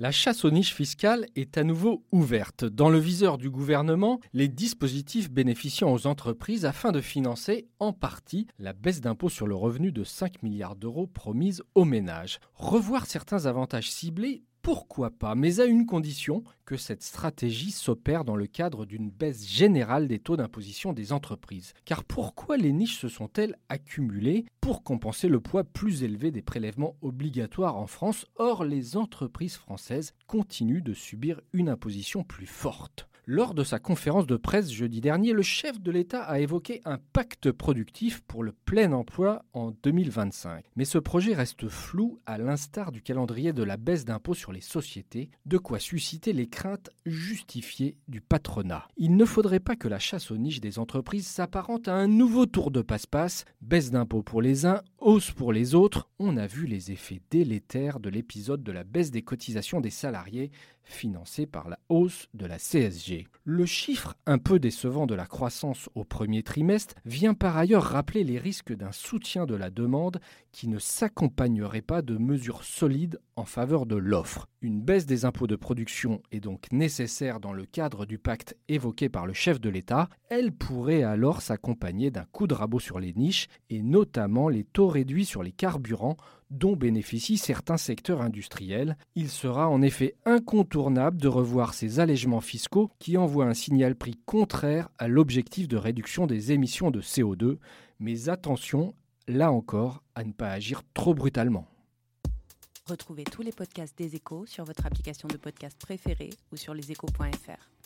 La chasse aux niches fiscales est à nouveau ouverte. Dans le viseur du gouvernement, les dispositifs bénéficiant aux entreprises afin de financer en partie la baisse d'impôt sur le revenu de 5 milliards d'euros promise aux ménages. Revoir certains avantages ciblés pourquoi pas, mais à une condition que cette stratégie s'opère dans le cadre d'une baisse générale des taux d'imposition des entreprises. Car pourquoi les niches se sont-elles accumulées pour compenser le poids plus élevé des prélèvements obligatoires en France? Or, les entreprises françaises continuent de subir une imposition plus forte. Lors de sa conférence de presse jeudi dernier, le chef de l'État a évoqué un pacte productif pour le plein emploi en 2025. Mais ce projet reste flou à l'instar du calendrier de la baisse d'impôt sur les sociétés, de quoi susciter les craintes justifiées du patronat. Il ne faudrait pas que la chasse aux niches des entreprises s'apparente à un nouveau tour de passe-passe, baisse d'impôt pour les uns, hausse pour les autres. On a vu les effets délétères de l'épisode de la baisse des cotisations des salariés financé par la hausse de la CSG. Le chiffre un peu décevant de la croissance au premier trimestre vient par ailleurs rappeler les risques d'un soutien de la demande qui ne s'accompagnerait pas de mesures solides en faveur de l'offre. Une baisse des impôts de production est donc nécessaire dans le cadre du pacte évoqué par le chef de l'État. Elle pourrait alors s'accompagner d'un coup de rabot sur les niches et notamment les taux réduits sur les carburants dont bénéficient certains secteurs industriels. Il sera en effet incontournable de revoir ces allègements fiscaux qui envoient un signal prix contraire à l'objectif de réduction des émissions de CO2, mais attention, là encore, à ne pas agir trop brutalement. Retrouvez tous les podcasts des échos sur votre application de podcast préférée ou sur leséchos.fr.